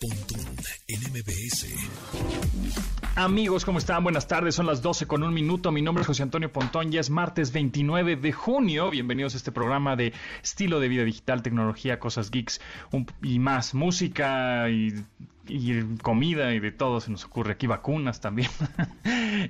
Pontón en MBS. Amigos, ¿cómo están? Buenas tardes, son las 12 con un minuto. Mi nombre es José Antonio Pontón, ya es martes 29 de junio. Bienvenidos a este programa de estilo de vida digital, tecnología, cosas geeks y más, música y, y comida y de todo se nos ocurre aquí, vacunas también.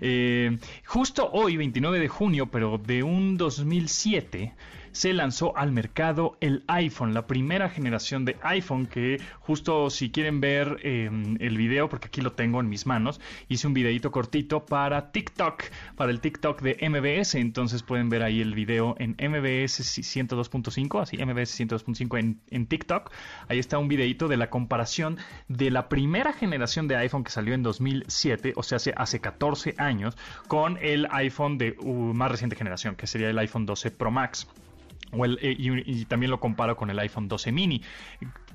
Eh, justo hoy, 29 de junio, pero de un 2007, se lanzó al mercado el iPhone, la primera generación de iPhone que justo si quieren ver eh, el video, porque aquí lo tengo en mis manos, hice un videito cortito para TikTok, para el TikTok de MBS, entonces pueden ver ahí el video en MBS 102.5, así MBS 102.5 en, en TikTok, ahí está un videito de la comparación de la primera generación de iPhone que salió en 2007, o sea, hace, hace 14 años, con el iPhone de uh, más reciente generación, que sería el iPhone 12 Pro Max. Eh, y, también lo comparo con el iPhone 12 mini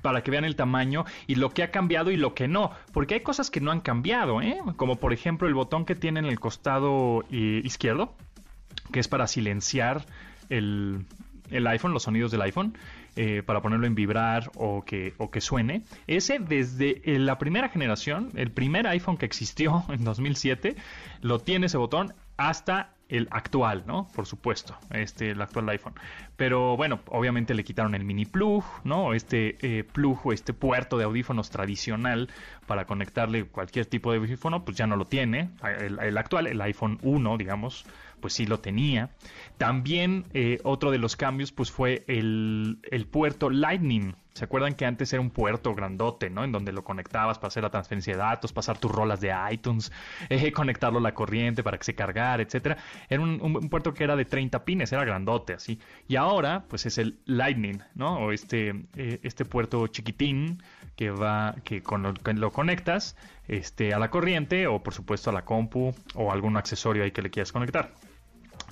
para que vean el tamaño y lo que ha cambiado y lo que no, porque hay cosas que no han cambiado, ¿eh? como por ejemplo el botón que tiene en el costado eh, izquierdo, que es para silenciar el, el iPhone, los sonidos del iPhone, eh, para ponerlo en vibrar o que, o que suene. Ese desde la primera generación, el primer iPhone que existió en 2007, lo tiene ese botón hasta el actual, ¿no? Por supuesto, este, el actual iPhone. Pero bueno, obviamente le quitaron el mini plug, ¿no? Este eh, plug o este puerto de audífonos tradicional para conectarle cualquier tipo de audífono, pues ya no lo tiene. El, el actual, el iPhone 1, digamos, pues sí lo tenía. También eh, otro de los cambios, pues fue el, el puerto Lightning. ¿Se acuerdan que antes era un puerto grandote, ¿no? En donde lo conectabas para hacer la transferencia de datos, pasar tus rolas de iTunes, eh, conectarlo a la corriente para que se cargara, etcétera. Era un, un- puerto que era de 30 pines, era grandote, así. Y ahora, pues es el Lightning, ¿no? O este, eh, este puerto chiquitín que va, que con lo, que lo conectas este, a la corriente o por supuesto a la compu o algún accesorio ahí que le quieras conectar.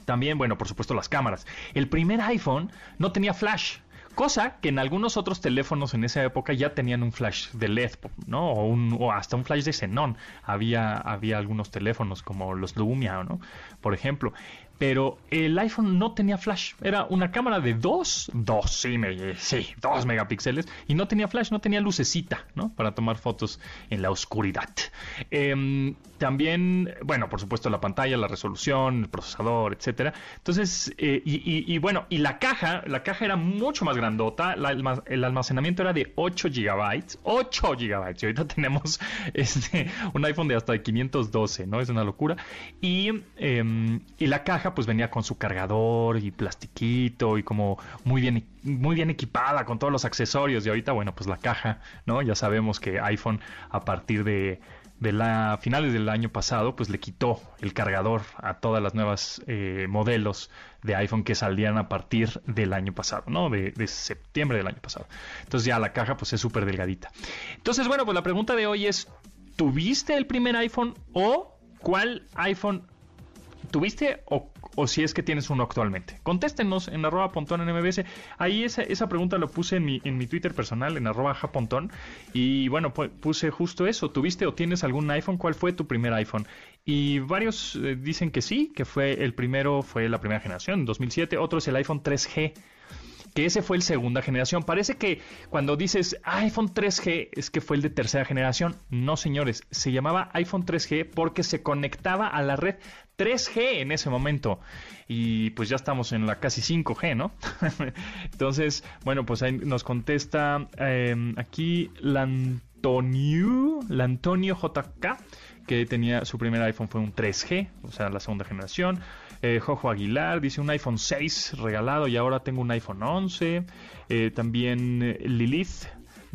También, bueno, por supuesto las cámaras. El primer iPhone no tenía flash. Cosa que en algunos otros teléfonos en esa época ya tenían un flash de LED, ¿no? O, o hasta un flash de xenón. Había, había algunos teléfonos como los Lumia, ¿no? Por ejemplo. Pero el iPhone no tenía flash. Era una cámara de dos, dos, sí, me- sí, dos megapíxeles. Y no tenía flash, no tenía lucecita, ¿no? Para tomar fotos en la oscuridad. Em, también, bueno, por supuesto la pantalla, la resolución, el procesador, etcétera. Entonces, eh, y, y- y bueno, y la caja, la caja era mucho más grandota. el almacenamiento era de 8 gigabytes. 8 gigabytes. Y ahorita tenemos este, un iPhone de hasta de 512, ¿no? Es una locura. Y, em, y la caja, pues venía con su cargador y plastiquito y como muy bien, muy bien equipada con todos los accesorios. Y ahorita, bueno, pues la caja, ¿no? Ya sabemos que iPhone a partir de de la finales del año pasado, pues le quitó el cargador a todas las nuevas eh, modelos de iPhone que salían a partir del año pasado, ¿no? De, de septiembre del año pasado. Entonces ya la caja pues es súper delgadita. Entonces, bueno, pues la pregunta de hoy es, ¿tuviste el primer iPhone o cuál iPhone tuviste o, o si es que tienes uno actualmente. Contéstenos en arroba pontón en. Ahí esa, esa pregunta lo puse en mi, en mi Twitter personal, en arroba japontón. Y bueno, pu- puse justo eso. ¿Tuviste o tienes algún iPhone? ¿Cuál fue tu primer iPhone? Y varios eh, dicen que sí, que fue el primero, fue la primera generación, 2007. Otro es el iPhone 3G que ese fue el segunda generación. Parece que cuando dices iPhone 3G es que fue el de tercera generación. No, señores, se llamaba iPhone 3G porque se conectaba a la red 3G en ese momento. Y pues ya estamos en la casi 5G, ¿no? Entonces, bueno, pues ahí nos contesta eh, aquí Lantonio, Lantonio JK, que tenía su primer iPhone fue un 3G, o sea, la segunda generación. Eh, Jojo Aguilar dice un iPhone 6 regalado y ahora tengo un iPhone 11. Eh, también eh, Lilith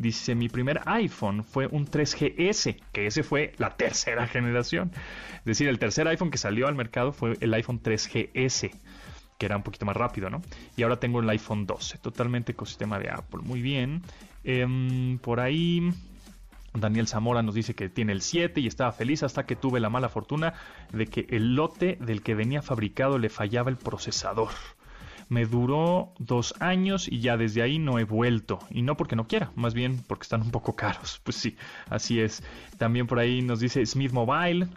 dice mi primer iPhone fue un 3GS, que ese fue la tercera generación. Es decir, el tercer iPhone que salió al mercado fue el iPhone 3GS que era un poquito más rápido, ¿no? Y ahora tengo el iPhone 12, totalmente ecosistema de Apple. Muy bien. Em, por ahí Daniel Zamora nos dice que tiene el 7 y estaba feliz hasta que tuve la mala fortuna de que el lote del que venía fabricado le fallaba el procesador. Me duró dos años y ya desde ahí no he vuelto. Y no porque no quiera, más bien porque están un poco caros. Pues sí, así es. También por ahí nos dice Smith Mobile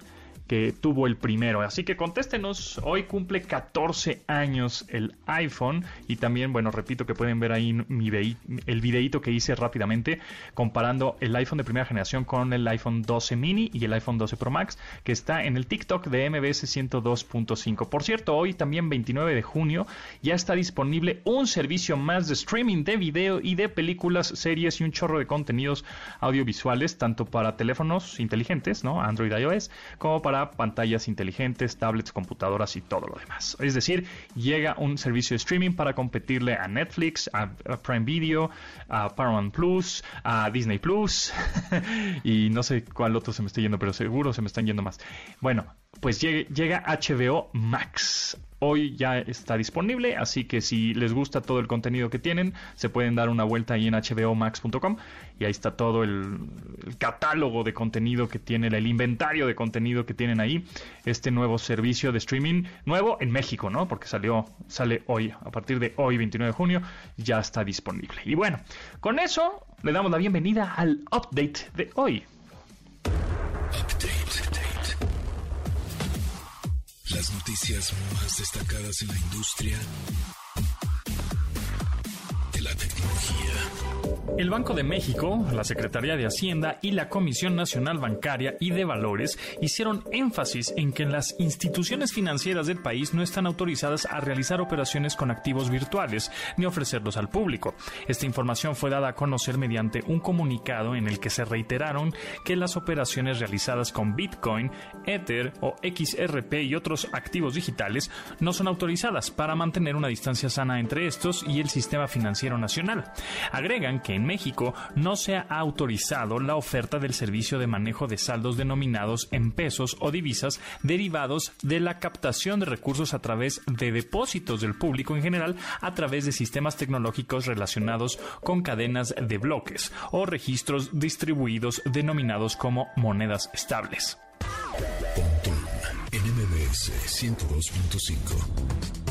que tuvo el primero. Así que contéstenos, hoy cumple 14 años el iPhone y también, bueno, repito que pueden ver ahí mi el videito que hice rápidamente comparando el iPhone de primera generación con el iPhone 12 mini y el iPhone 12 Pro Max que está en el TikTok de MBS 102.5. Por cierto, hoy también 29 de junio ya está disponible un servicio más de streaming de video y de películas, series y un chorro de contenidos audiovisuales tanto para teléfonos inteligentes, ¿no? Android iOS, como para pantallas inteligentes, tablets, computadoras y todo lo demás. Es decir, llega un servicio de streaming para competirle a Netflix, a, Prime Video, a Paramount Plus, a Disney Plus y no sé cuál otro se me está yendo, pero seguro se me están yendo más. Bueno, pues llega HBO Max hoy ya está disponible, así que si les gusta todo el contenido que tienen, se pueden dar una vuelta ahí en hbomax.com y ahí está todo el, catálogo de contenido que tiene, el inventario de contenido que tienen ahí, este nuevo servicio de streaming nuevo en México, ¿no? Porque salió, sale hoy, a partir de hoy, 29 de junio, ya está disponible. Y bueno, con eso le damos la bienvenida al update de hoy. Noticias más destacadas en la industria El Banco de México, la Secretaría de Hacienda y la Comisión Nacional Bancaria y de Valores hicieron énfasis en que las instituciones financieras del país no están autorizadas a realizar operaciones con activos virtuales ni ofrecerlos al público. Esta información fue dada a conocer mediante un comunicado en el que se reiteraron que las operaciones realizadas con Bitcoin, Ether o XRP y otros activos digitales no son autorizadas para mantener una distancia sana entre estos y el sistema financiero nacional. Agregan que en México no se ha autorizado la oferta del servicio de manejo de saldos denominados en pesos o divisas derivados de la captación de recursos a través de depósitos del público en general a través de sistemas tecnológicos relacionados con cadenas de bloques o registros distribuidos denominados como monedas estables. NMBS 102.5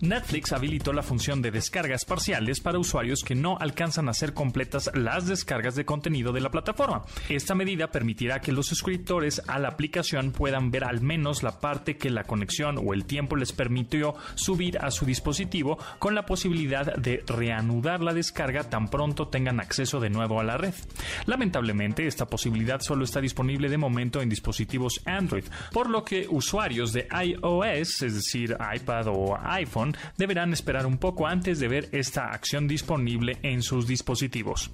Netflix habilitó la función de descargas parciales para usuarios que no alcanzan a hacer completas las descargas de contenido de la plataforma. Esta medida permitirá que los suscriptores a la aplicación puedan ver al menos la parte que la conexión o el tiempo les permitió subir a su dispositivo con la posibilidad de reanudar la descarga tan pronto tengan acceso de nuevo a la red. Lamentablemente, esta posibilidad solo está disponible de momento en dispositivos Android, por lo que usuarios de iOS, es decir, iPad o iPhone, deberán esperar un poco antes de ver esta acción disponible en sus dispositivos.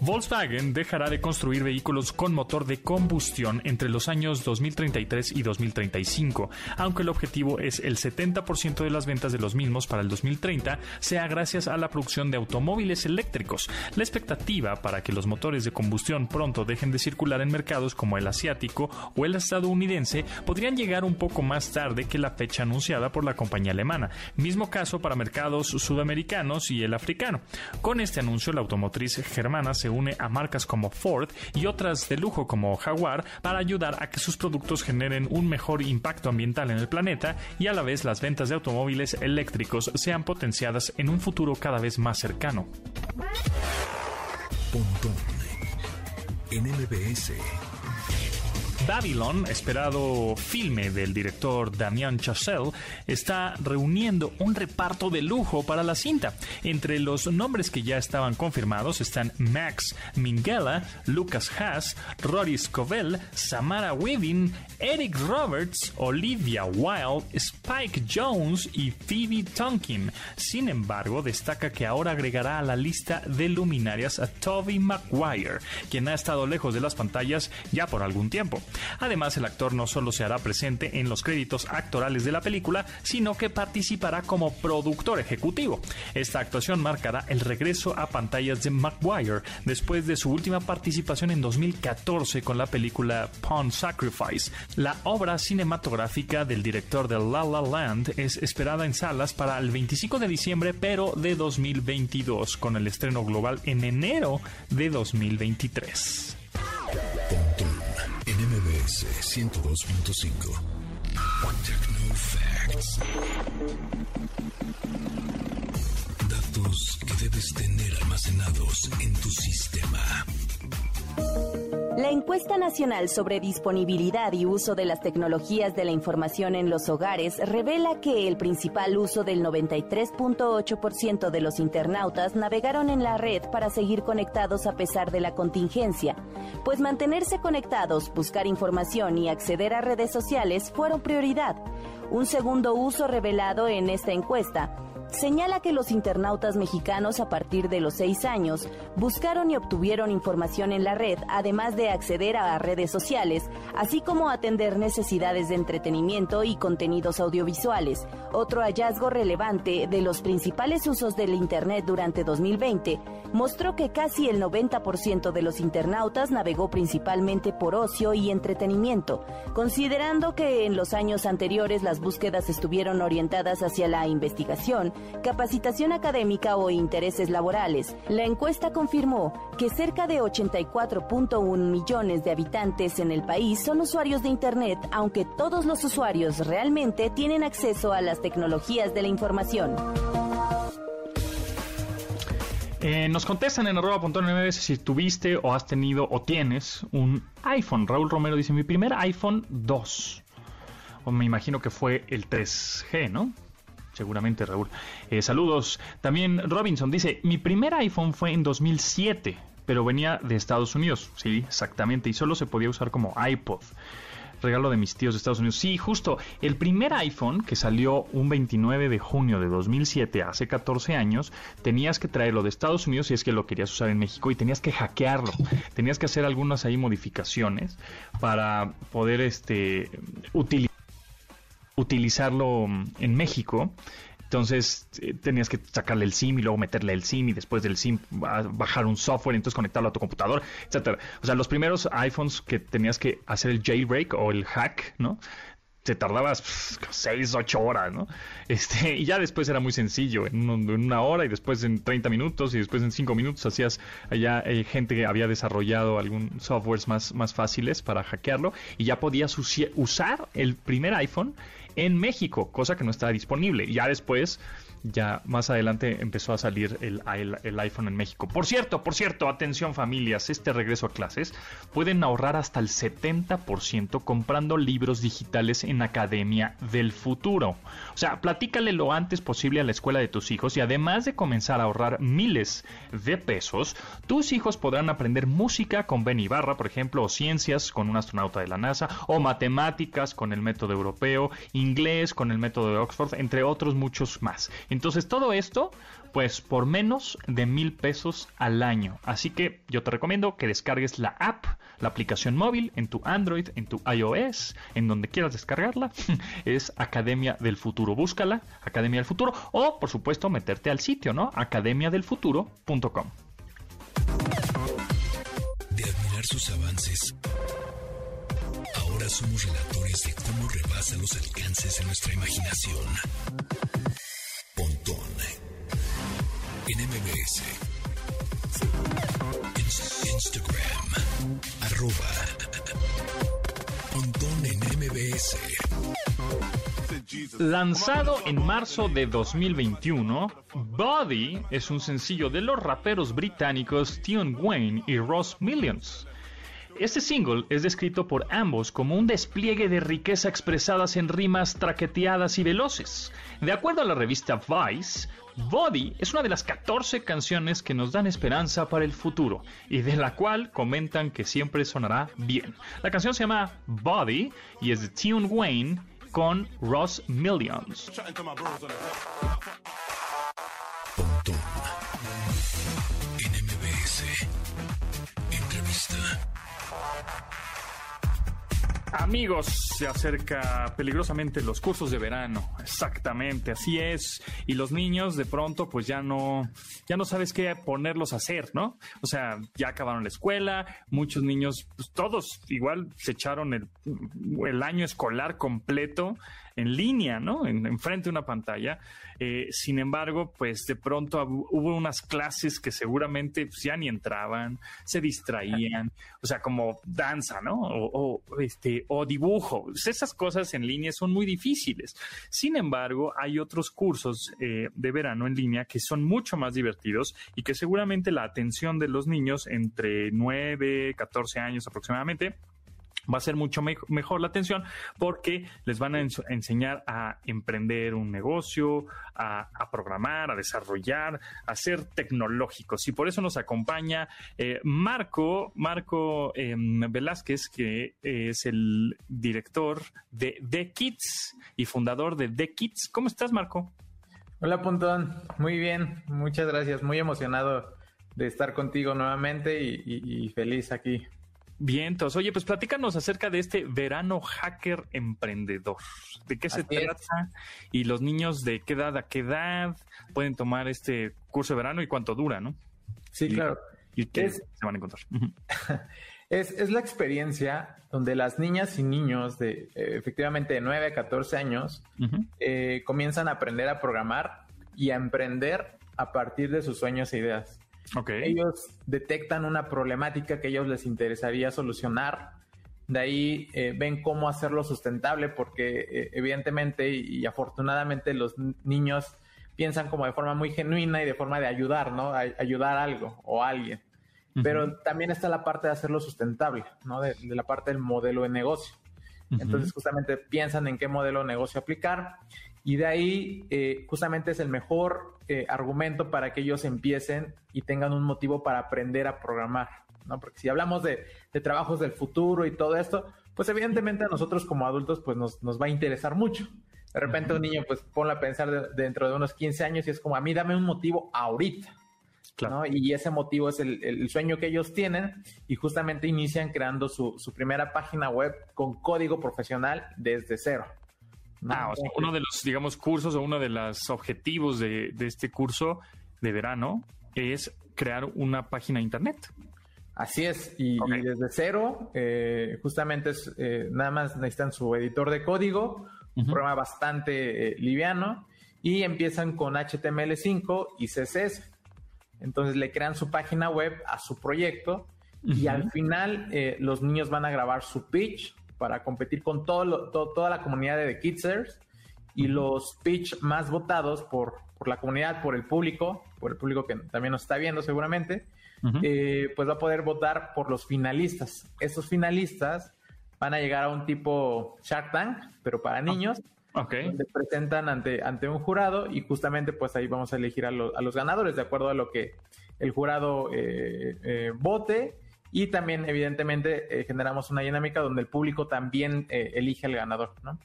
Volkswagen dejará de construir vehículos con motor de combustión entre los años 2033 y 2035, aunque el objetivo es el 70% de las ventas de los mismos para el 2030 sea gracias a la producción de automóviles eléctricos. La expectativa para que los motores de combustión pronto dejen de circular en mercados como el asiático o el estadounidense podrían llegar un poco más tarde que la fecha anunciada por la compañía alemana. Mismo caso para mercados sudamericanos y el africano. Con este anuncio, la automotriz germana se une a marcas como Ford y otras de lujo como Jaguar para ayudar a que sus productos generen un mejor impacto ambiental en el planeta y a la vez las ventas de automóviles eléctricos sean potenciadas en un futuro cada vez más cercano. Babylon, esperado filme del director Damien Chazelle, está reuniendo un reparto de lujo para la cinta. Entre los nombres que ya estaban confirmados están Max Minghella, Lucas Haas, Rory Scovell, Samara Weaving, Eric Roberts, Olivia Wilde, Spike Jones y Phoebe Tonkin. Sin embargo, destaca que ahora agregará a la lista de luminarias a Toby Maguire, quien ha estado lejos de las pantallas ya por algún tiempo. Además, el actor no solo se hará presente en los créditos actorales de la película, sino que participará como productor ejecutivo. Esta actuación marcará el regreso a pantallas de Maguire después de su última participación en 2014 con la película Pawn Sacrifice. La obra cinematográfica del director de La La Land es esperada en salas para el 25 de diciembre, pero de 2022, con el estreno global en enero de 2023. MBS 102.5. Techno Facts. Datos que debes tener almacenados en tu sistema. La encuesta nacional sobre disponibilidad y uso de las tecnologías de la información en los hogares revela que el principal uso del 93.8% de los internautas navegaron en la red para seguir conectados a pesar de la contingencia, pues mantenerse conectados, buscar información y acceder a redes sociales fueron prioridad. Un segundo uso revelado en esta encuesta señala que los internautas mexicanos a partir de los seis años buscaron y obtuvieron información en la red, además de acceder a redes sociales, así como atender necesidades de entretenimiento y contenidos audiovisuales. Otro hallazgo relevante de los principales usos del Internet durante 2020 mostró que casi el 90% de los internautas navegó principalmente por ocio y entretenimiento, considerando que en los años anteriores las búsquedas estuvieron orientadas hacia la investigación, capacitación académica o intereses laborales. La encuesta confirmó que cerca de 84.1 millones de habitantes en el país son usuarios de Internet, aunque todos los usuarios realmente tienen acceso a las tecnologías de la información. Eh, nos contestan en arroba.9 si tuviste o has tenido o tienes un iPhone. Raúl Romero dice, mi primer iPhone 2. O me imagino que fue el 3G, ¿no? Seguramente, Raúl. Eh, saludos. También Robinson dice, mi primer iPhone fue en 2007, pero venía de Estados Unidos. Sí, exactamente. Y solo se podía usar como iPod regalo de mis tíos de Estados Unidos. Sí, justo, el primer iPhone que salió un 29 de junio de 2007, hace 14 años, tenías que traerlo de Estados Unidos si es que lo querías usar en México y tenías que hackearlo. Tenías que hacer algunas ahí modificaciones para poder este utilizar utilizarlo en México. Entonces eh, tenías que sacarle el SIM y luego meterle el SIM y después del SIM bajar un software y entonces conectarlo a tu computador, etcétera. O sea, los primeros iPhones que tenías que hacer el jailbreak o el hack, ¿no? te tardabas 6, 8 horas, ¿no? Este, y ya después era muy sencillo, en, una hora y después en 30 minutos y después en 5 minutos hacías allá eh, gente que había desarrollado algún softwares más, más fáciles para hackearlo y ya podías usar el primer iPhone en México, cosa que no estaba disponible. Ya después ya más adelante empezó a salir el, iPhone en México. Por cierto, por cierto, atención familias, este regreso a clases pueden ahorrar hasta el 70% comprando libros digitales en Academia del Futuro. O sea, platícale lo antes posible a la escuela de tus hijos y además de comenzar a ahorrar miles de pesos, tus hijos podrán aprender música con Ben Ibarra, por ejemplo, o ciencias con un astronauta de la NASA, o matemáticas con el método europeo, inglés con el método de Oxford, entre otros muchos más. Entonces todo esto, pues por menos de mil pesos al año. Así que yo te recomiendo que descargues la app, la aplicación móvil en tu Android, en tu iOS, en donde quieras descargarla. es Academia del Futuro. Búscala, Academia del Futuro, o por supuesto meterte al sitio, ¿no? academiadelfuturo.com. De admirar sus avances. Somos relatores de cómo rebasa los alcances de nuestra imaginación. Pontón en MBS. Instagram. Arroba. Pontón en MBS. Lanzado en marzo de 2021, Body es un sencillo de los raperos británicos Tion Wayne y Ross Millions. Este single es descrito por ambos como un despliegue de riqueza expresadas en rimas traqueteadas y veloces. De acuerdo a la revista Vice, Body es una de las 14 canciones que nos dan esperanza para el futuro y de la cual comentan que siempre sonará bien. La canción se llama Body y es de Tune Wayne con Ross Millions. Amigos, se acerca peligrosamente los cursos de verano. Exactamente, así es. Y los niños de pronto pues ya no ya no sabes qué ponerlos a hacer, ¿no? O sea, ya acabaron la escuela, muchos niños pues todos igual se echaron el, el año escolar completo en línea, ¿no? En, frente de una pantalla. Eh, sin embargo, pues de pronto hubo unas clases que seguramente pues, ya ni entraban, se distraían, o sea, como danza, ¿no? O, este, o dibujo. Pues, esas cosas en línea son muy difíciles. Sin embargo, hay otros cursos eh, de verano en línea que son mucho más divertidos y que seguramente la atención de los niños entre 9, 14 años aproximadamente va a ser mucho mejor la atención porque les van a enseñar a emprender un negocio, a, programar, a desarrollar, a ser tecnológicos. Y por eso nos acompaña eh, Marco, Marco em, Velázquez, que es el director de The Kids y fundador de The Kids. ¿Cómo estás, Marco? Hola, Puntón. Muy bien. Muchas gracias. Muy emocionado de estar contigo nuevamente y feliz aquí. Vientos. Oye, pues platícanos acerca de este verano hacker emprendedor. ¿De qué se trata? Y los niños de qué edad a qué edad pueden tomar este curso de verano y cuánto dura, ¿no? Sí, claro. ¿Y qué se van a encontrar? es, la experiencia donde las niñas y niños de eh, efectivamente de 9 a 14 años eh, comienzan a aprender a programar y a emprender a partir de sus sueños e ideas. Ellos detectan una problemática que a ellos les interesaría solucionar. De ahí eh, ven cómo hacerlo sustentable porque eh, evidentemente y, afortunadamente los niños piensan como de forma muy genuina y de forma de ayudar, ¿no? ayudar a algo o a alguien. Pero también está la parte de hacerlo sustentable, ¿no? De, la parte del modelo de negocio. Entonces justamente piensan en qué modelo de negocio aplicar y de ahí eh, justamente es el mejor eh, argumento para que ellos empiecen y tengan un motivo para aprender a programar, ¿no? Porque si hablamos de, trabajos del futuro y todo esto, pues evidentemente a nosotros como adultos pues nos, va a interesar mucho. De repente un niño pues pone a pensar dentro de unos 15 años y es como a mí dame un motivo ahorita. ¿no? Y ese motivo es el, sueño que ellos tienen y justamente inician creando su, su primera página web con código profesional desde cero. Ah, o sea, uno de los, digamos, cursos o uno de los objetivos de, este curso de verano es crear una página de internet. Así es, y, desde cero, eh, justamente es, eh, nada más necesitan su editor de código, un programa bastante eh, liviano, y empiezan con HTML5 y CSS. Entonces le crean su página web a su proyecto y al final los niños van a grabar su pitch para competir con todo, toda la comunidad de The Kidsers y los pitch más votados por, por, la comunidad, por el público, por el público que también nos está viendo seguramente, eh, pues va a poder votar por los finalistas. Estos finalistas van a llegar a un tipo Shark Tank, pero para niños. Okay. Se presentan ante, ante un jurado y justamente pues ahí vamos a elegir a, a los ganadores de acuerdo a lo que el jurado eh, eh, vote y también, evidentemente, eh, generamos una dinámica donde el público también eh, elige al ganador, ¿no?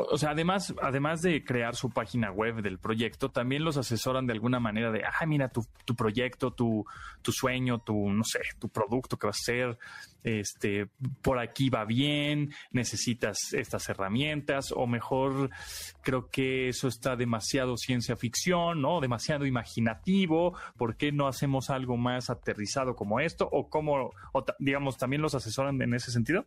O sea, además, además de crear su página web del proyecto, también los asesoran de alguna manera de, ah, mira, tu, tu proyecto, tu, tu sueño, tu, no sé, tu producto que va a ser, este, por aquí va bien, necesitas estas herramientas, o mejor, creo que eso está demasiado ciencia ficción, ¿no? Demasiado imaginativo, ¿por qué no hacemos algo más aterrizado como esto? O cómo, o digamos, también los asesoran en ese sentido?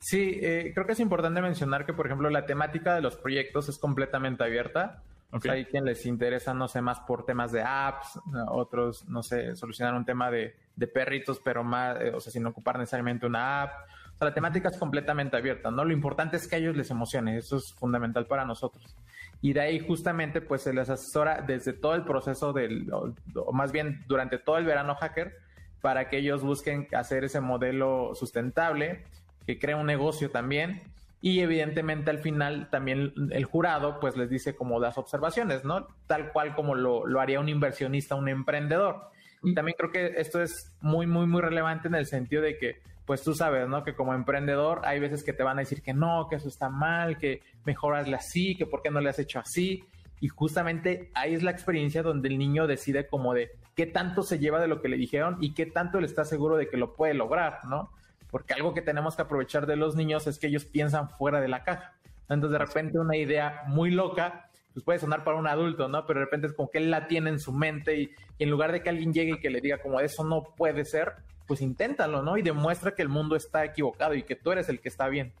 Sí, eh, creo que es importante mencionar que, por ejemplo, la temática de los proyectos es completamente abierta. hay quien les interesa, no sé, más por temas de apps, otros, no sé, solucionar un tema de, perritos, pero más, eh, o sea, sin ocupar necesariamente una app. O sea, la temática es completamente abierta, ¿no? Lo importante es que a ellos les emocione, eso es fundamental para nosotros. Y de ahí justamente, pues, se les asesora desde todo el proceso del, o más bien durante todo el verano hacker, para que ellos busquen hacer ese modelo sustentable, que crea un negocio también. Y evidentemente al final también el jurado pues les dice como las observaciones, ¿no? Tal cual como lo, lo haría un inversionista, un emprendedor. Y también creo que esto es muy, muy, muy relevante en el sentido de que, pues tú sabes, ¿no? Que como emprendedor hay veces que te van a decir que no, que eso está mal, que mejor hazle así, que por qué no le has hecho así. Y justamente ahí es la experiencia donde el niño decide como de qué tanto se lleva de lo que le dijeron y qué tanto le está seguro de que lo puede lograr, ¿no? Porque algo que tenemos que aprovechar de los niños es que ellos piensan fuera de la caja. Entonces, de repente, una idea muy loca, pues puede sonar para un adulto, ¿no? Pero de repente es como que él la tiene en su mente y, en lugar de que alguien llegue y que le diga como eso no puede ser, pues inténtalo, ¿no? Y demuestra que el mundo está equivocado y que tú eres el que está bien.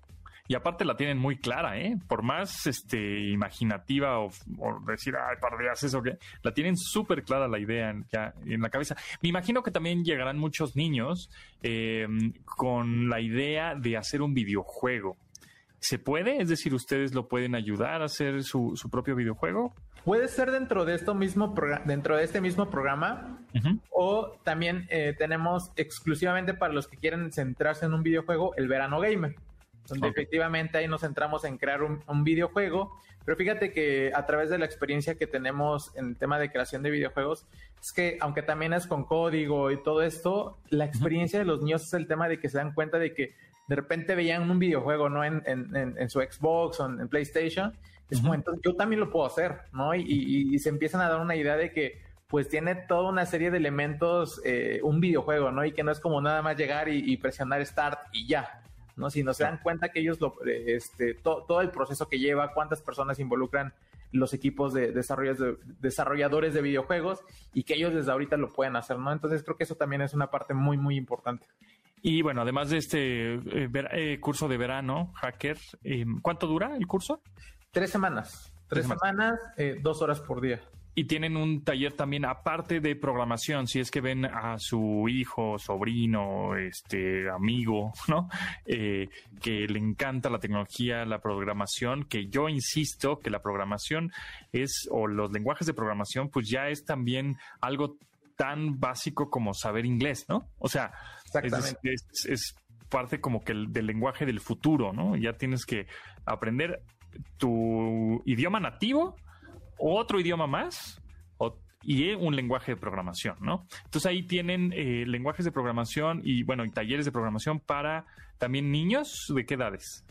Y aparte la tienen muy clara, ¿eh? Por más este, imaginativa o, decir, ay, pardeas eso, que la tienen súper clara la idea en, ya, en la cabeza. Me imagino que también llegarán muchos niños em, con la idea de hacer un videojuego. ¿Se puede? Es decir, ¿ustedes lo pueden ayudar a hacer su, su propio videojuego? Puede ser dentro de esto mismo dentro de este mismo programa o también eh, tenemos exclusivamente para los que quieren centrarse en un videojuego el verano gamer donde efectivamente ahí nos centramos en crear un, videojuego. Pero fíjate que a través de la experiencia que tenemos en el tema de creación de videojuegos, es que aunque también es con código y todo esto, la experiencia de los niños es el tema de que se dan cuenta de que de repente veían un videojuego, ¿no? En, su Xbox o en, PlayStation. Es como, entonces yo también lo puedo hacer, ¿no? Y, se empiezan a dar una idea de que pues tiene toda una serie de elementos eh, un videojuego, ¿no? Y que no es como nada más llegar y presionar Start y ya, ¿no? Si no se dan cuenta que ellos, lo, este, todo el proceso que lleva, cuántas personas involucran los equipos de, de, desarrolladores de videojuegos y que ellos desde ahorita lo pueden hacer, ¿no? Entonces creo que eso también es una parte muy, muy importante. Y bueno, además de este eh, eh, curso de verano, hacker, eh, ¿cuánto dura el curso? Tres semanas. Tres, semanas, dos horas por día y tienen un taller también aparte de programación, si es que ven a su hijo, sobrino, este amigo, ¿no? Eh, que le encanta la tecnología, la programación, que yo insisto que la programación es, o los lenguajes de programación, pues ya es también algo tan básico como saber inglés, ¿no? O sea, es, parte como que del lenguaje del futuro, ¿no? Ya tienes que aprender tu idioma nativo otro idioma más y un lenguaje de programación, ¿no? Entonces ahí tienen eh, lenguajes de programación y, bueno, y talleres de programación para también niños de qué edades.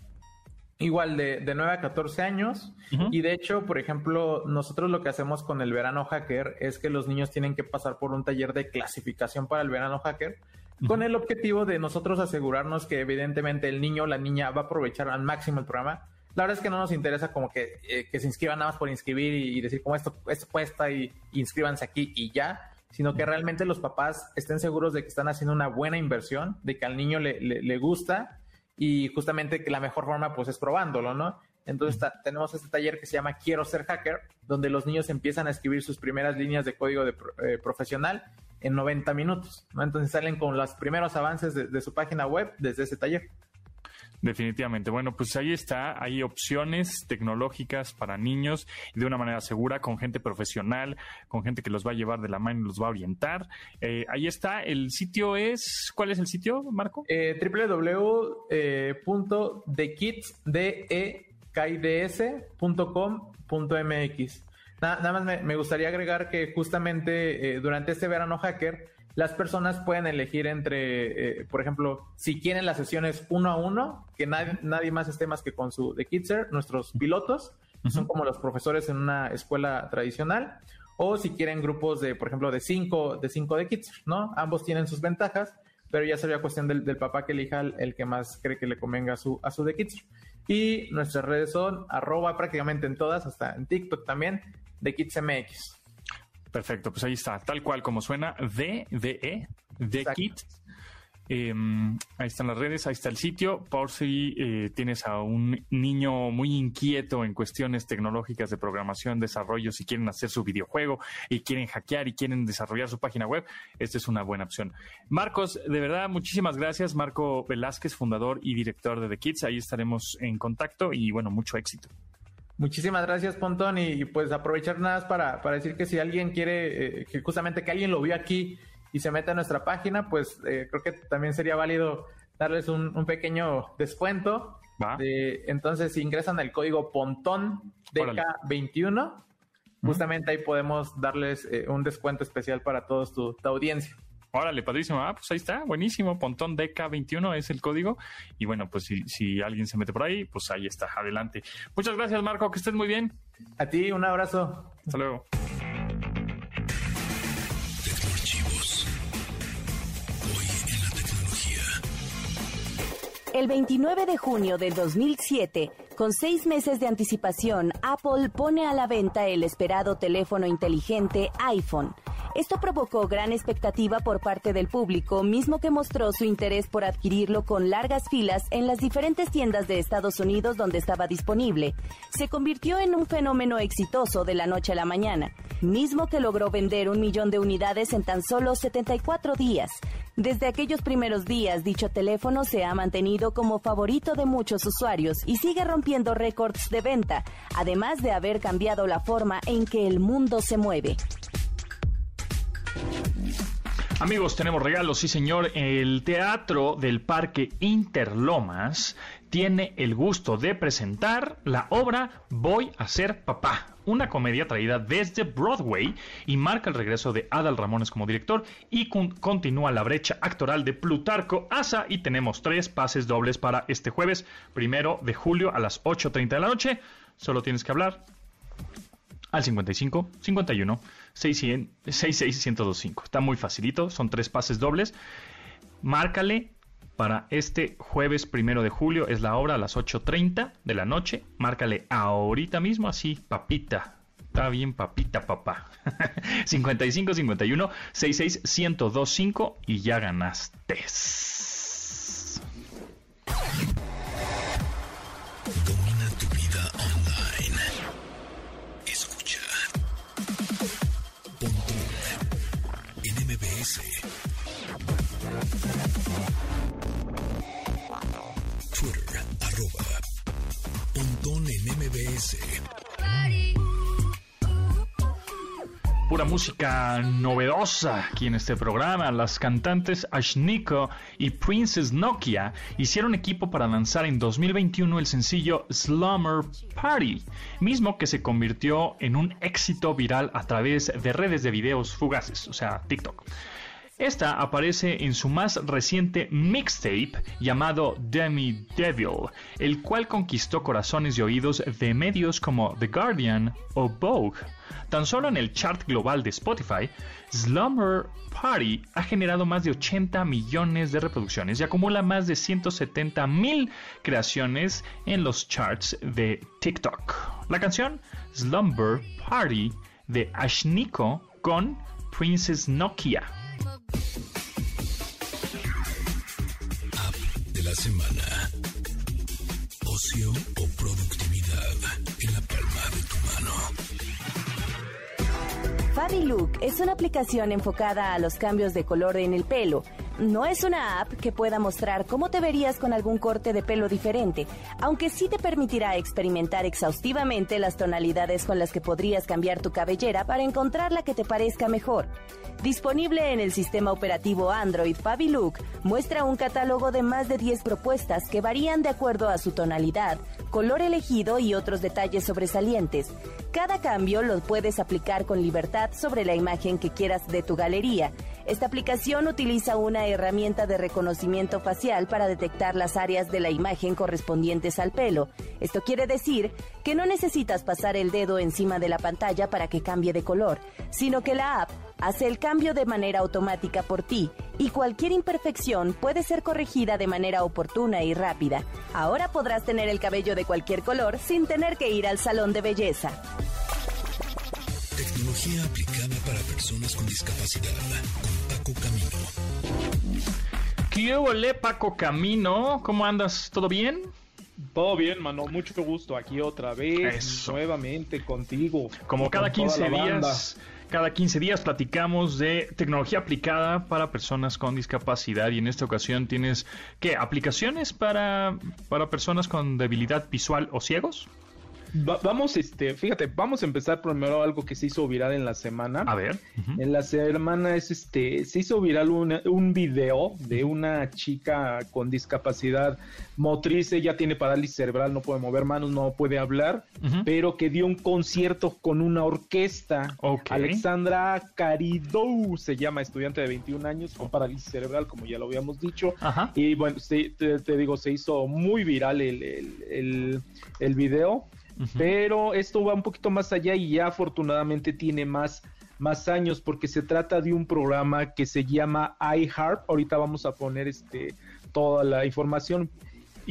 Igual de, de 9 a 14 años. Y de hecho, por ejemplo, nosotros lo que hacemos con el verano hacker es que los niños tienen que pasar por un taller de clasificación para el verano hacker, con el objetivo de nosotros asegurarnos que evidentemente el niño o la niña va a aprovechar al máximo el programa la verdad es que no nos interesa como que, eh, que se inscriban nada más por inscribir y, decir como esto, esto cuesta y, inscríbanse aquí y ya, sino que realmente los papás estén seguros de que están haciendo una buena inversión, de que al niño le, le, gusta y justamente que la mejor forma pues es probándolo, ¿no? Entonces tenemos este taller que se llama Quiero ser hacker, donde los niños empiezan a escribir sus primeras líneas de código de, eh, profesional en 90 minutos, ¿no? Entonces salen con los primeros avances de su página web desde ese taller. Definitivamente. Bueno, pues ahí está. Hay opciones tecnológicas para niños de una manera segura, con gente profesional, con gente que los va a llevar de la mano y los va a orientar. Eh, ahí está. El sitio es. ¿Cuál es el sitio, Marco? Eh, www.dekids.com.mx. Nada, más me, gustaría agregar que justamente eh, durante este verano hacker las personas pueden elegir entre, eh, por ejemplo, si quieren las sesiones uno a uno, que nadie, nadie más esté más que con su de Kitzer, nuestros pilotos, son como los profesores en una escuela tradicional, o si quieren grupos de, por ejemplo, de cinco de, cinco de Kitzer, ¿no? Ambos tienen sus ventajas, pero ya sería cuestión del, papá que elija el, que más cree que le convenga a su, a su de Kitzer. Y nuestras redes son arroba prácticamente en todas, hasta en TikTok también, de KidsMX. Perfecto, pues ahí está, tal cual como suena, de, de, e, de Kit. Em, ahí están las redes, ahí está el sitio. Por si eh, tienes a un niño muy inquieto en cuestiones tecnológicas de programación, desarrollo, si quieren hacer su videojuego y quieren hackear y quieren desarrollar su página web, esta es una buena opción. Marcos, de verdad, muchísimas gracias. Marco Velázquez, fundador y director de The Kids. Ahí estaremos en contacto y bueno, mucho éxito. Muchísimas gracias, Pontón. Y, pues aprovechar nada más para, para, decir que si alguien quiere, eh, que justamente que alguien lo vio aquí y se mete a nuestra página, pues eh, creo que también sería válido darles un, pequeño descuento. entonces, si ingresan el código Pontón DK21, justamente ahí podemos darles eh, un descuento especial para toda tu audiencia. Órale, padrísimo. Ah, pues ahí está, buenísimo. Pontón DK21 es el código. Y bueno, pues si, si alguien se mete por ahí, pues ahí está, adelante. Muchas gracias, Marco, que estés muy bien. A ti, un abrazo. Hasta luego. El 29 de junio de 2007, con seis meses de anticipación, Apple pone a la venta el esperado teléfono inteligente iPhone Esto provocó gran expectativa por parte del público, mismo que mostró su interés por adquirirlo con largas filas en las diferentes tiendas de Estados Unidos donde estaba disponible. Se convirtió en un fenómeno exitoso de la noche a la mañana, mismo que logró vender un millón de unidades en tan solo 74 días. Desde aquellos primeros días, dicho teléfono se ha mantenido como favorito de muchos usuarios y sigue rompiendo récords de venta, además de haber cambiado la forma en que el mundo se mueve. Amigos, tenemos regalos, sí señor. El Teatro del Parque Interlomas tiene el gusto de presentar la obra Voy a ser papá, una comedia traída desde Broadway y marca el regreso de Adal Ramones como director y continúa la brecha actoral de Plutarco Asa y tenemos tres pases dobles para este jueves, primero de julio a las 8.30 de la noche. Solo tienes que hablar al 55 51 66 1025. Está muy facilito, son tres pases dobles. Márcale para este jueves primero de julio, es la hora a las 8.30 de la noche. Márcale ahorita mismo, así, papita. Está bien, papita, papá. 55 51 66 1025 y ya ganaste. Música novedosa aquí en este programa. Las cantantes Ashniko y Princess Nokia hicieron equipo para lanzar en 2021 el sencillo Slumber Party, mismo que se convirtió en un éxito viral a través de redes de videos fugaces, o sea, TikTok. Esta aparece en su más reciente mixtape llamado Demi Devil, el cual conquistó corazones y oídos de medios como The Guardian o Vogue. Tan solo en el chart global de Spotify, Slumber Party ha generado más de 80 millones de reproducciones y acumula más de 170 mil creaciones en los charts de TikTok. La canción Slumber Party de Ashniko con Princess Nokia App de la semana. Ocio o productividad en la palma de tu mano. Look es una aplicación enfocada a los cambios de color en el pelo no es una app que pueda mostrar cómo te verías con algún corte de pelo diferente, aunque sí te permitirá experimentar exhaustivamente las tonalidades con las que podrías cambiar tu cabellera para encontrar la que te parezca mejor. Disponible en el sistema operativo Android, Look muestra un catálogo de más de 10 propuestas que varían de acuerdo a su tonalidad, color elegido y otros detalles sobresalientes. Cada cambio lo puedes aplicar con libertad sobre la imagen que quieras de tu galería esta aplicación utiliza una herramienta de reconocimiento facial para detectar las áreas de la imagen correspondientes al pelo. Esto quiere decir que no necesitas pasar el dedo encima de la pantalla para que cambie de color, sino que la app hace el cambio de manera automática por ti y cualquier imperfección puede ser corregida de manera oportuna y rápida. Ahora podrás tener el cabello de cualquier color sin tener que ir al salón de belleza. Tecnología aplicada para personas con discapacidad con Paco Camino. ¿Qué Paco Camino? ¿Cómo andas? ¿Todo bien? Todo bien, mano. Mucho gusto aquí otra vez, nuevamente contigo. Como cada 15 días, cada 15 días platicamos de tecnología aplicada para personas con discapacidad y en esta ocasión tienes qué aplicaciones para para personas con debilidad visual o ciegos vamos, este, fíjate, vamos a empezar primero algo que se hizo viral en la semana. A ver. En la semana es este, se hizo viral un video de una chica con discapacidad motriz, ella tiene parálisis cerebral, no puede mover manos, no puede hablar, pero que dio un concierto con una orquesta. Alexandra Caridou se llama, estudiante de 21 años con parálisis cerebral, como ya lo habíamos dicho. Y bueno, te, digo, se hizo muy viral el, el, el video pero esto va un poquito más allá y ya afortunadamente tiene más, más años porque se trata de un programa que se llama iHeart. Ahorita vamos a poner este, toda la información.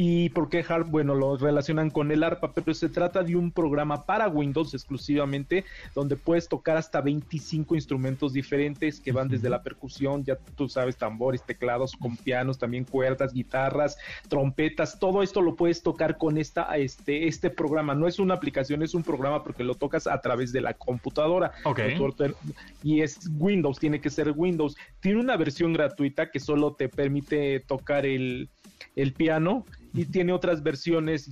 ¿Y por qué Harp? Bueno, lo relacionan con el arpa, pero se trata de un programa para Windows exclusivamente, donde puedes tocar hasta 25 instrumentos diferentes que van desde la percusión, ya tú sabes, tambores, teclados, con pianos, también cuerdas, guitarras, trompetas, todo esto lo puedes tocar con esta, este, este programa. No es una aplicación, es un programa porque lo tocas a través de la computadora. Y es Windows, tiene que ser Windows. Tiene una versión gratuita que solo te permite tocar el, el piano y tiene otras versiones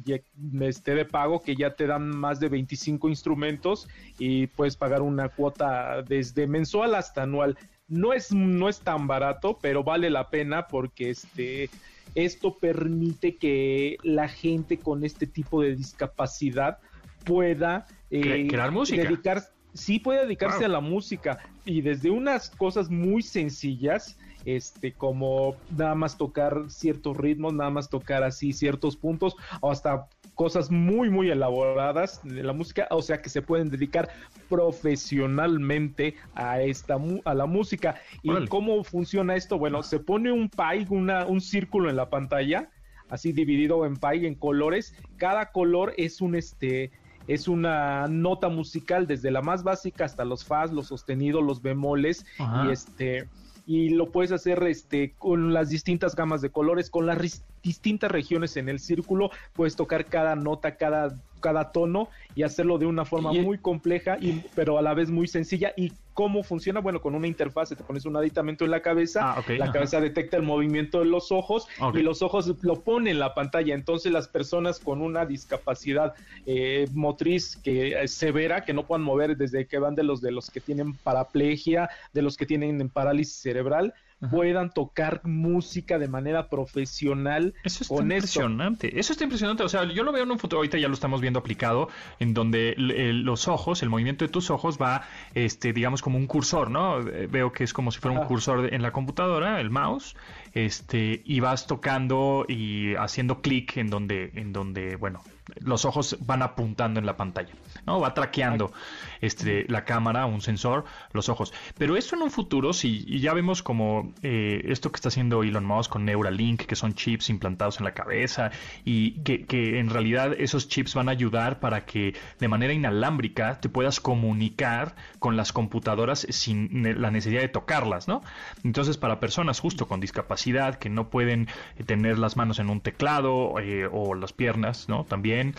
este, de pago que ya te dan más de 25 instrumentos y puedes pagar una cuota desde mensual hasta anual. No es, no es tan barato, pero vale la pena porque este, esto permite que la gente con este tipo de discapacidad pueda eh, crear música. Dedicar, sí puede dedicarse a la música y desde unas cosas muy sencillas este, como nada más tocar ciertos ritmos, nada más tocar así ciertos puntos, o hasta cosas muy, muy elaboradas de la música, o sea que se pueden dedicar profesionalmente a esta a la música. ¿Y cómo funciona esto? Bueno, se pone un pie, una, un círculo en la pantalla, así dividido en pie, en colores. Cada color es un este es una nota musical desde la más básica hasta los fas, los sostenidos, los bemoles y este y lo puedes hacer este con las distintas gamas de colores, con las distintas regiones en el círculo, puedes tocar cada nota, cada cada tono y hacerlo de una forma muy compleja, y, pero a la vez muy sencilla. ¿Y cómo funciona? Bueno, con una interfaz te pones un aditamento en la cabeza, ah, la cabeza detecta el movimiento de los ojos y los ojos lo pone en la pantalla. Entonces las personas con una discapacidad eh, motriz que es severa, que no puedan mover desde que van de los de los que tienen paraplegia, de los que tienen parálisis cerebral, puedan tocar música de manera profesional. Eso está impresionante. Eso está impresionante. O sea, yo lo veo en un futuro, ahorita ya lo estamos viendo aplicado, en donde los ojos, el movimiento de tus ojos va, este, digamos, como un cursor, ¿no? Eh, veo que es como si fuera un cursor en la computadora, el mouse, este, y vas tocando y haciendo clic en donde, en donde, bueno, los ojos van apuntando en la pantalla, ¿no? Va traqueando este, la cámara, un sensor, los ojos. Pero esto en un futuro, si ya vemos como eh, esto que está haciendo Elon Musk con Neuralink, que son chips implantados en la cabeza y que, que en realidad esos chips van a ayudar para que de manera inalámbrica te puedas comunicar con las computadoras sin la necesidad de tocarlas, ¿no? Entonces, para personas justo con discapacidad que no pueden tener las manos en un teclado eh, o las piernas, ¿no? También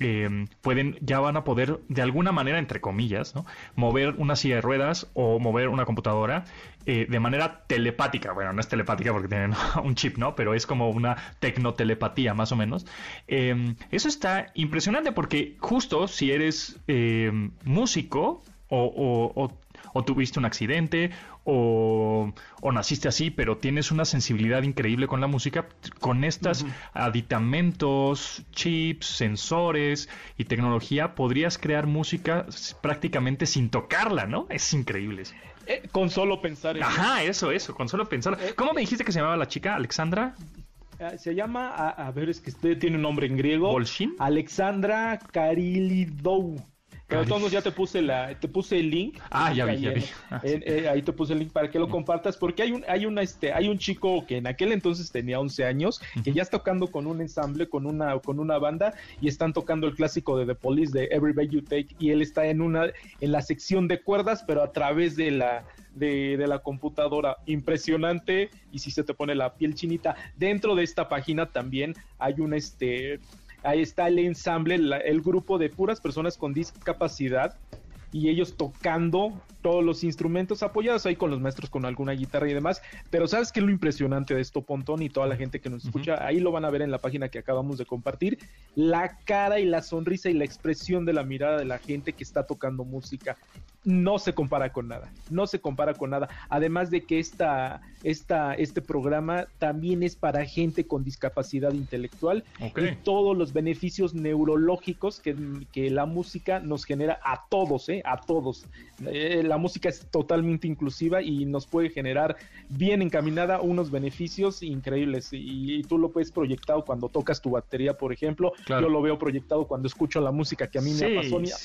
Em, pueden, ya van a poder, de alguna manera, entre comillas, mover una silla de ruedas o mover una computadora eh, de manera telepática. Bueno, no es telepática porque tienen un chip, ¿no? Pero es como una tecnotelepatía, más o menos. Em, eso está impresionante porque justo si eres em, músico o, o tuviste un accidente o, naciste así, pero tienes una sensibilidad increíble con la música, con estos aditamentos, chips, sensores y tecnología, podrías crear música prácticamente sin tocarla, ¿no? Es increíble. Eh, con solo pensar en Ajá, eso, eso, con solo pensar. Eh, ¿Cómo me dijiste que se llamaba la chica? ¿Alexandra? Eh, se llama, a, ver, es que tiene un nombre en griego. ¿Bolshin? Alexandra Karilidou. Pero todos ya te puse la, te puse el link. Ah, ya vi, ya vi. Ah, eh, ahí te puse el link para que lo compartas, porque hay un, hay una, este, hay un chico que en aquel entonces tenía 11 años, que ya está tocando con un ensamble, con una, con una banda, y están tocando el clásico de The Police de Every Bay You Take, y él está en una, en la sección de cuerdas, pero a través de la, de, de, la computadora. Impresionante. Y si se te pone la piel chinita. Dentro de esta página también hay un este ahí está el ensamble, el grupo de puras personas con discapacidad y ellos tocando todos los instrumentos apoyados ahí con los maestros con alguna guitarra y demás. Pero ¿sabes qué es lo impresionante de esto, Pontón? Y toda la gente que nos escucha, ahí lo van a ver en la página que acabamos de compartir, la cara y la sonrisa y la expresión de la mirada de la gente que está tocando música no se compara con nada, no se compara con nada. Además de que esta, esta, este programa también es para gente con discapacidad intelectual y todos los beneficios neurológicos que, que, la música nos genera a todos, ¿eh? a todos. Eh, la música es totalmente inclusiva y nos puede generar bien encaminada unos beneficios increíbles y, tú lo puedes proyectado cuando tocas tu batería, por ejemplo. Yo lo veo proyectado cuando escucho la música que a mí me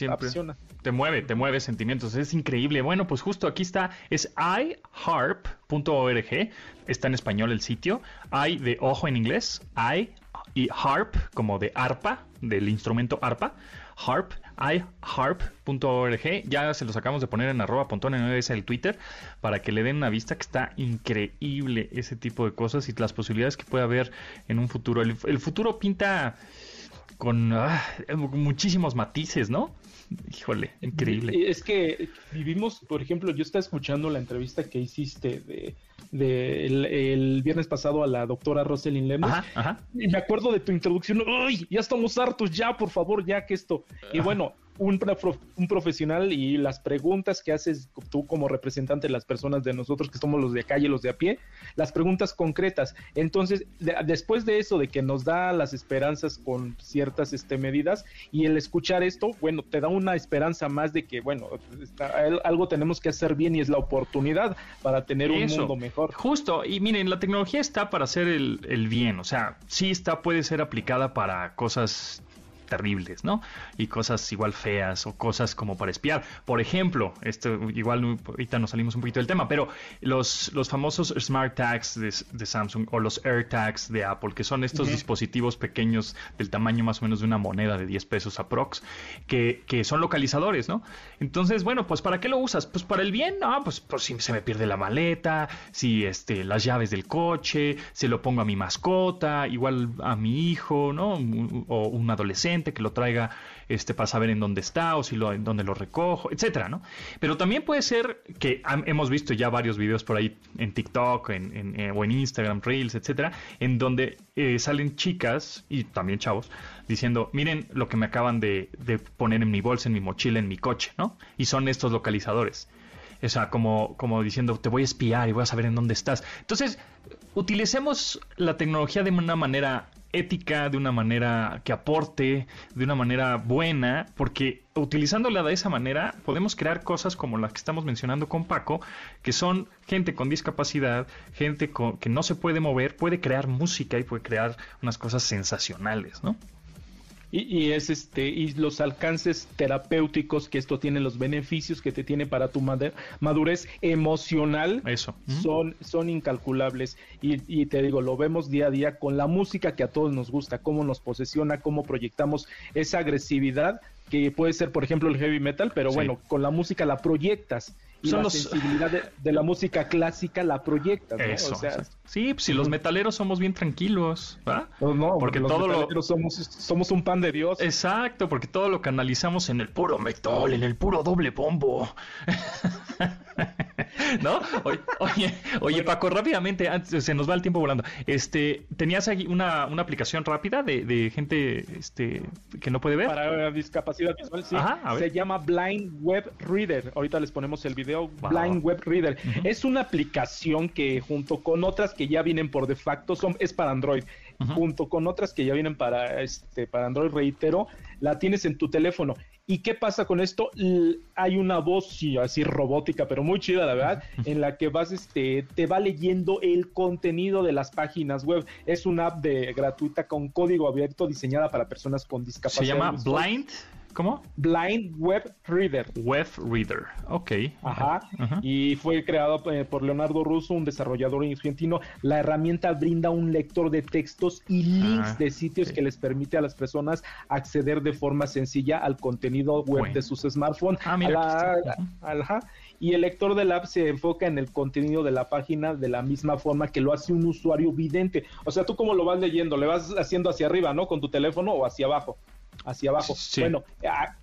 apasiona. Te mueve, te mueve sentimientos es increíble. Bueno, pues justo aquí está, es iharp.org, está en español el sitio, i de ojo en inglés, i y harp, como de arpa, del instrumento arpa, harp, iharp.org. Ya se los acabamos de poner en arroba en el Twitter para que le den una vista que está increíble ese tipo de cosas y las posibilidades que puede haber en un futuro. El, futuro pinta con ah, muchísimos matices, ¿no? Híjole, increíble. Es que vivimos, por ejemplo, yo estaba escuchando la entrevista que hiciste de, el, viernes pasado a la doctora Rosalind Lemos. Y me acuerdo de tu introducción. ¡Ay! Ya estamos hartos, ya, por favor, ya que esto. Y bueno, un, un, profesional y las preguntas que haces tú como representante de las personas de nosotros que somos los de calle, los de a pie, las preguntas concretas. Entonces, después de eso, de que nos da las esperanzas con ciertas este, medidas y el escuchar esto, bueno, te da una esperanza más de que, bueno, algo tenemos que hacer bien y es la oportunidad para tener un mundo mejor. Justo, y miren, la tecnología está para hacer el, el bien, o sea, sí está, puede ser aplicada para cosas terribles, ¿no? Y cosas igual feas o cosas como para espiar. Por ejemplo, esto igual ahorita nos salimos un poquito del tema, pero los, los famosos Smart Tags de, Samsung o los Air Tags de Apple, que son estos dispositivos pequeños del tamaño más o menos de una moneda de 10 pesos aprox, que, que son localizadores, ¿no? Entonces, bueno, pues ¿para qué lo usas? Pues para el bien, ¿no? Pues, pues si se me pierde la maleta, si este, las llaves del coche, se lo pongo a mi mascota, igual a mi hijo, ¿no? O un adolescente que lo traiga este, para saber en dónde está o si en dónde lo recojo, etcétera, ¿no? Pero también puede ser que hemos visto ya varios videos por ahí en TikTok en, eh, o en Instagram, Reels, etcétera, en donde eh, salen chicas y también chavos diciendo, miren lo que me acaban de, de poner en mi bolsa, en mi mochila, en mi coche, ¿no? Y son estos localizadores. O sea, como, como diciendo, te voy a espiar y voy a saber en dónde estás. Entonces, utilicemos la tecnología de una manera ética, de una manera que aporte, de una manera buena, porque utilizándola de esa manera podemos crear cosas como las que estamos mencionando con Paco, que son gente con discapacidad, gente que no se puede mover, puede crear música y puede crear unas cosas sensacionales, ¿no? Y, es este y los alcances terapéuticos que esto tiene los beneficios que te tiene para tu madurez emocional eso. Son son incalculables. Y, y, te digo lo vemos día a día con la música que a todos nos gusta cómo nos posesiona cómo proyectamos esa agresividad que puede ser por ejemplo el heavy metal pero bueno con la música la proyectas y la sensibilidad de, la música clásica la proyectas ¿no? o sea, Sí, pues si los metaleros somos bien tranquilos, ¿va? Pues no, porque, los todo lo... somos, somos un pan de Dios. Exacto, porque todo lo canalizamos en el puro metal, en el puro doble bombo. ¿No? Oye, oye, Paco, rápidamente, antes, se nos va el tiempo volando. Este, ¿tenías aquí una, una aplicación rápida de, gente este, que no puede ver? Para discapacidad visual, sí. se llama Blind Web Reader. Ahorita les ponemos el video Blind Web Reader. Es una aplicación que junto con otras que ya vienen por de facto, son, es para Android, junto con otras que ya vienen para, este, para Android, reitero, la tienes en tu teléfono. ¿Y qué pasa con esto? hay una voz así robótica, pero muy chida, la verdad, en la que vas, este, te va leyendo el contenido de las páginas web. Es una app de gratuita con código abierto diseñada para personas con discapacidad. Se llama Blind. ¿Cómo? Blind Web Reader. Web Reader, ok. Ajá. Y fue creado eh, por Leonardo Russo, un desarrollador argentino. La herramienta brinda un lector de textos y links ah, de sitios que les permite a las personas acceder de forma sencilla al contenido web de sus smartphones. Ah, mira. ajá. Y el lector del app se enfoca en el contenido de la página de la misma forma que lo hace un usuario vidente. O sea, tú como lo vas leyendo, le vas haciendo hacia arriba, ¿no? Con tu teléfono o hacia abajo hacia abajo. Bueno,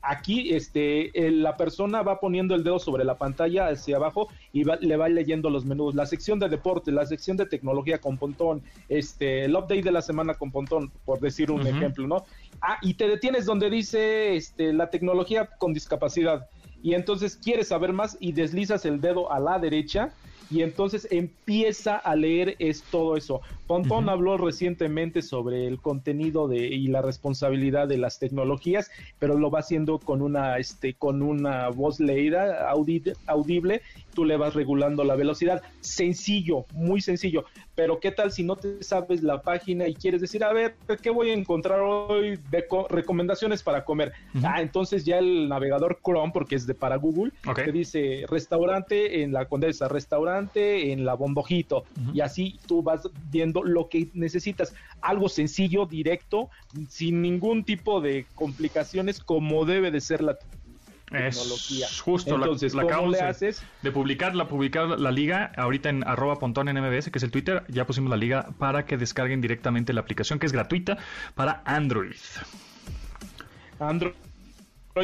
aquí este, la persona va poniendo el dedo sobre la pantalla hacia abajo y le va leyendo los menús. La sección de deporte, la sección de tecnología con Pontón, este, el update de la semana con Pontón, por decir un ejemplo, ¿no? Ah, y te detienes donde dice este, la tecnología con discapacidad. Y entonces quieres saber más y deslizas el dedo a la derecha y entonces empieza a leer es todo eso. Pontón habló recientemente sobre el contenido de, y la responsabilidad de las tecnologías, pero lo va haciendo con una, este, con una voz leída, audible, tú le vas regulando la velocidad. Sencillo, muy sencillo. Pero ¿qué tal si no te sabes la página y quieres decir, a ver, ¿qué voy a encontrar hoy de recomendaciones para comer? Ah, entonces ya el navegador Chrome, porque es de para Google, te dice restaurante en la Condesa, restaurante en la Bombojito y así tú vas viendo lo que necesitas. Algo sencillo, directo, sin ningún tipo de complicaciones como debe de ser la tecnología. Es justo, Entonces, la, le haces? de publicar, la publicar la liga ahorita en arroba pontón en MBS, que es el Twitter, ya pusimos la liga para que descarguen directamente la aplicación que es gratuita para Android. Android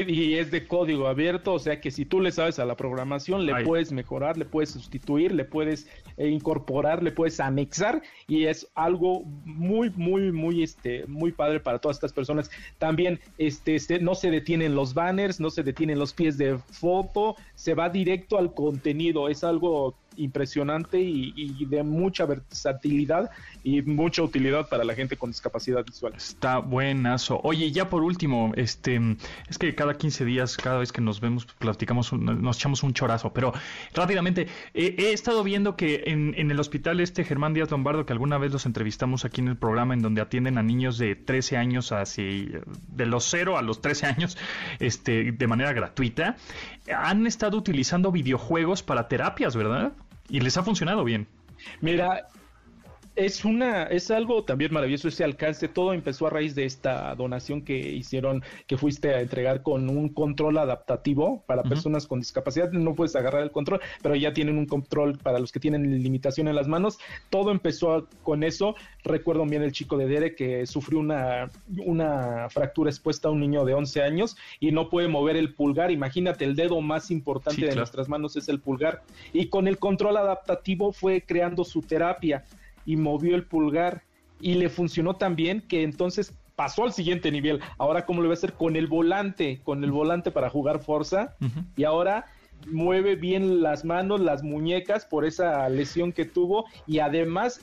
y es de código abierto, o sea que si tú le sabes a la programación, le puedes mejorar, le puedes sustituir, le puedes eh, incorporar, le puedes anexar y es algo muy, muy, muy, este, muy padre para todas estas personas. También, este, este, no se detienen los banners, no se detienen los pies de foto, se va directo al contenido, es algo impresionante y, de mucha versatilidad y mucha utilidad para la gente con discapacidad visual. Está buenazo. Oye, ya por último, este, es que cada 15 días, cada vez que nos vemos, platicamos, nos echamos un chorazo, pero rápidamente, he estado viendo que en, el hospital este Germán Díaz Lombardo, que alguna vez los entrevistamos aquí en el programa, en donde atienden a niños de 13 años, así, de los 0 a los 13 años, este, de manera gratuita, han estado utilizando videojuegos para terapias, ¿verdad? Y les ha funcionado bien. Mira, es una es algo también maravilloso ese alcance. Todo empezó a raíz de esta donación que hicieron que fuiste a entregar con un control adaptativo para personas con discapacidad. No puedes agarrar el control pero ya tienen un control para los que tienen limitación en las manos. Todo empezó con eso. Recuerdo bien el chico de Dere que sufrió una una fractura expuesta a un niño de 11 años y no puede mover el pulgar. Imagínate el dedo más importante de nuestras manos es el pulgar. Y con el control adaptativo fue creando su terapia y movió el pulgar y le funcionó tan bien que entonces pasó al siguiente nivel. Ahora, ¿cómo lo va a hacer? Con el volante, con el volante para jugar Forza. Y ahora mueve bien las manos, las muñecas por esa lesión que tuvo y además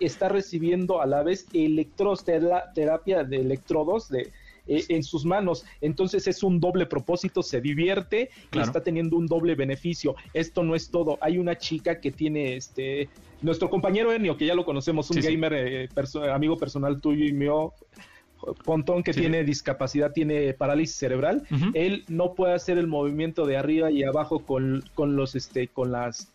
está recibiendo a la vez electros, terapia de electrodos de, eh, en sus manos. Entonces es un doble propósito, se divierte y está teniendo un doble beneficio. Esto no es todo. Hay una chica que tiene este nuestro compañero Enio, que ya lo conocemos, un gamer eh, amigo personal tuyo y mío, Pontón que tiene discapacidad, tiene parálisis cerebral, él no puede hacer el movimiento de arriba y abajo con, con los este con las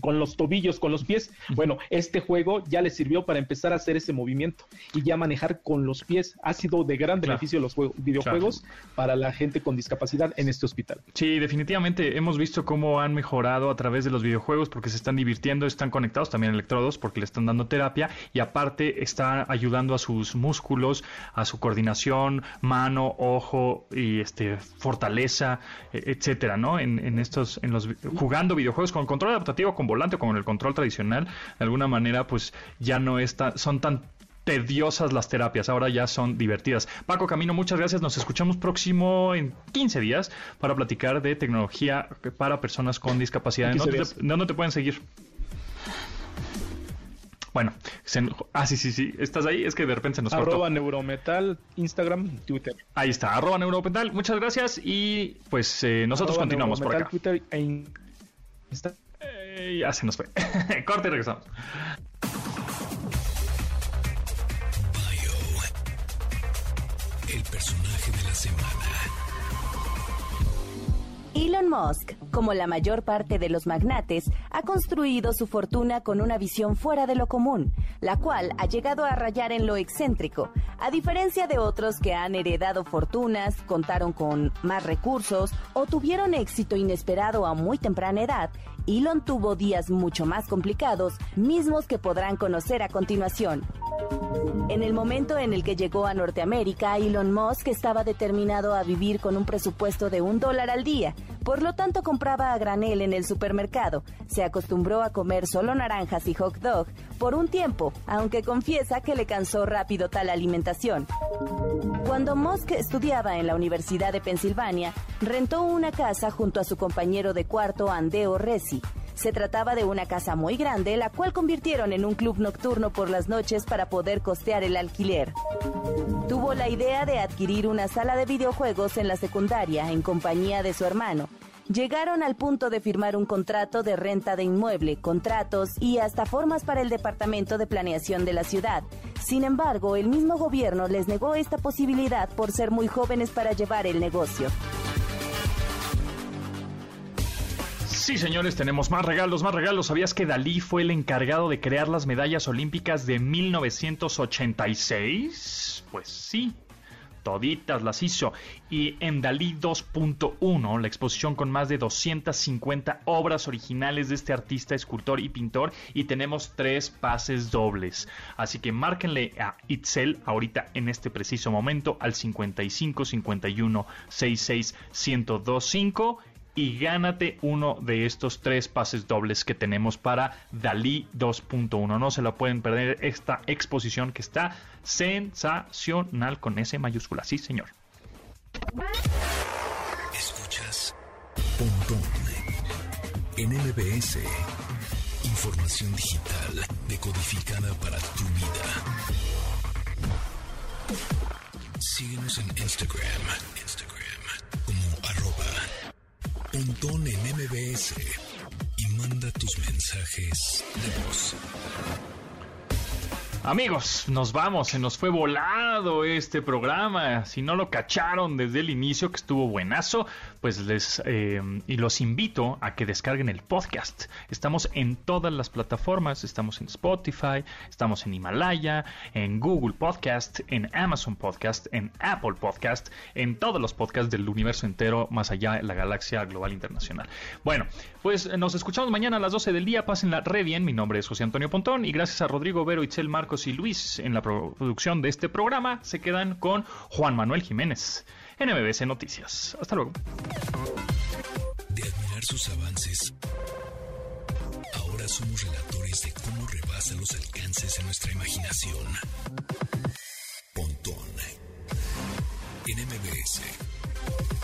con los tobillos, con los pies. Bueno, este juego ya le sirvió para empezar a hacer ese movimiento y ya manejar con los pies. Ha sido de gran beneficio los videojuegos para la gente con discapacidad en este hospital. Sí, definitivamente hemos visto cómo han mejorado a través de los videojuegos porque se están divirtiendo, están conectados también electrodos porque le están dando terapia y aparte está ayudando a sus músculos, a su coordinación, mano, ojo y este fortaleza, e, etcétera, ¿no? En, en estos, en los jugando videojuegos con control adaptativo, con volante o con el control tradicional, de alguna manera pues ya no está, son tan tediosas las terapias, ahora ya son divertidas. Paco Camino, muchas gracias. Nos escuchamos próximo en 15 días para platicar de tecnología para personas con discapacidad. ¿Dónde te, ¿Dónde te pueden seguir? Bueno, ah, sí, sí, sí, estás ahí, es que de repente se nos Arroba Neurometal, Instagram, Twitter. Ahí está, arroba Neurometal, muchas gracias y pues eh, nosotros continuamos por acá. Twitter e Instagram ya se nos fue. Corte y regresamos. el personaje de la semana. Elon Musk, como la mayor parte de los magnates, ha construido su fortuna con una visión fuera de lo común, la cual ha llegado a rayar en lo excéntrico, a diferencia de otros que han heredado fortunas, contaron con más recursos o tuvieron éxito inesperado a muy temprana edad. Elon tuvo días mucho más complicados, mismos que podrán conocer a continuación. En el momento en el que llegó a Norteamérica, Elon Musk estaba determinado a vivir con un presupuesto de un dólar al día, por lo tanto compraba a granel en el supermercado. Se acostumbró a comer solo naranjas y hot dog por un tiempo, aunque confiesa que le cansó rápido tal alimentación. Cuando Musk estudiaba en la Universidad de Pensilvania, rentó una casa junto a su compañero de cuarto Andeo Resi. Se trataba de una casa muy grande, la cual convirtieron en un club nocturno por las noches para poder costear el alquiler. Tuvo la idea de adquirir una sala de videojuegos en la secundaria en compañía de su hermano. Llegaron al punto de firmar un contrato de renta de inmueble, contratos y hasta formas para el Departamento de Planeación de la ciudad. Sin embargo, el mismo gobierno les negó esta posibilidad por ser muy jóvenes para llevar el negocio. Sí, señores, tenemos más regalos, más regalos. ¿Sabías que Dalí fue el encargado de crear las medallas olímpicas de 1986? Pues sí, toditas las hizo. Y en Dalí 2.1, la exposición con más de 250 obras originales de este artista, escultor y pintor, y tenemos tres pases dobles. Así que márquenle a Itzel ahorita en este preciso momento al 55 51 66 1025 y gánate uno de estos tres pases dobles que tenemos para Dalí 2.1. No se lo pueden perder esta exposición que está sensacional con S mayúscula. Sí, señor. Escuchas Pontón en MBS. Información digital decodificada para tu vida. Síguenos en Instagram Pontón en MBS y manda tus mensajes de voz. Amigos, nos vamos, se nos fue volado este programa. Si no lo cacharon desde el inicio, que estuvo buenazo, pues les eh, y los invito a que descarguen el podcast. Estamos en todas las plataformas, estamos en Spotify, estamos en Himalaya, en Google Podcast, en Amazon Podcast, en Apple Podcast, en todos los podcasts del universo entero, más allá de la galaxia global internacional. Bueno, pues nos escuchamos mañana a las 12 del día. Pásenla re bien. Mi nombre es José Antonio Pontón y gracias a Rodrigo Vero, Itzel Marcos y Luis en la producción de este programa se quedan con Juan Manuel Jiménez en MBC Noticias. Hasta luego. De admirar sus avances, ahora somos relatores de cómo rebasa los alcances de nuestra imaginación. Pontón en MBS.